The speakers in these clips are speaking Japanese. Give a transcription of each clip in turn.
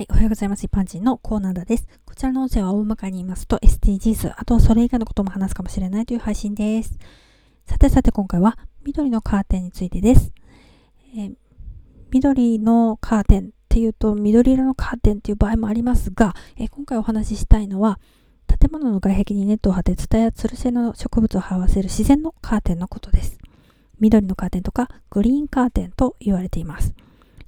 はい、おはようございます。一般人のコーナーです。こちらの音声は大まかに言いますと SDGs、あとはそれ以外のことも話すかもしれないという配信です。さてさて今回は緑のカーテンについてです。えー、緑のカーテンっていうと緑色のカーテンっていう場合もありますが、えー、今回お話ししたいのは建物の外壁にネットを張ってツタやツル性の植物を這わせる自然のカーテンのことです。緑のカーテンとかグリーンカーテンと言われています。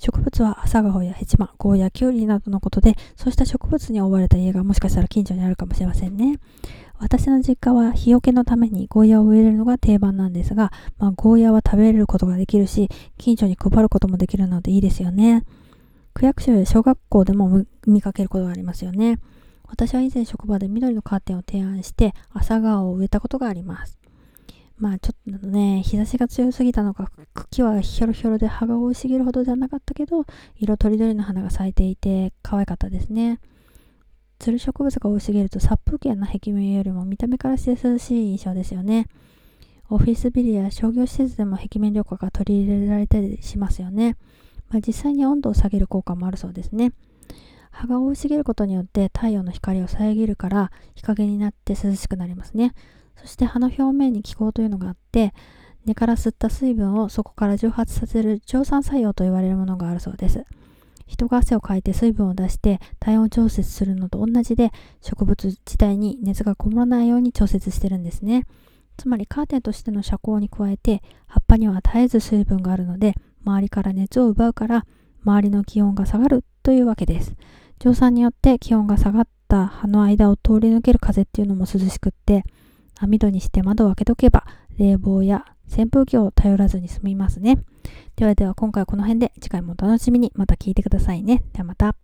植物は朝顔やヘチマ、ゴーヤ、キュウリなどのことで、そうした植物に覆われた家がもしかしたら近所にあるかもしれませんね。私の実家は日よけのためにゴーヤを植えるのが定番なんですが、まあ、ゴーヤは食べれることができるし、近所に配ることもできるのでいいですよね。区役所や小学校でも見かけることがありますよね。私は以前職場で緑のカーテンを提案して朝顔を植えたことがあります。まあちょっとね、日差しが強すぎたのか、茎はひょろひょろで葉が生い茂るほどではなかったけど、色とりどりの花が咲いていて可愛かったですね。つる植物が生い茂ると殺風景な壁面よりも見た目からして涼しい印象ですよね。オフィスビルや商業施設でも壁面緑化が取り入れられたりしますよね。まあ、実際に温度を下げる効果もあるそうですね。葉が生い茂ることによって太陽の光を遮るから日陰になって涼しくなりますね。そして葉の表面に気候というのがあって、根から吸った水分をそこから蒸発させる蒸散作用と言われるものがあるそうです。人が汗をかいて水分を出して体温調節するのと同じで植物自体に熱がこもらないように調節してるんですね。つまりカーテンとしての遮光に加えて葉っぱには絶えず水分があるので周りから熱を奪うから周りの気温が下がるというわけです。蒸散によって気温が下がった葉の間を通り抜ける風っていうのも涼しくって網戸にして窓を開けとけば、冷房や扇風機を頼らずに済みますね。ではでは今回はこの辺で次回もお楽しみにまた聞いてくださいね。ではまた。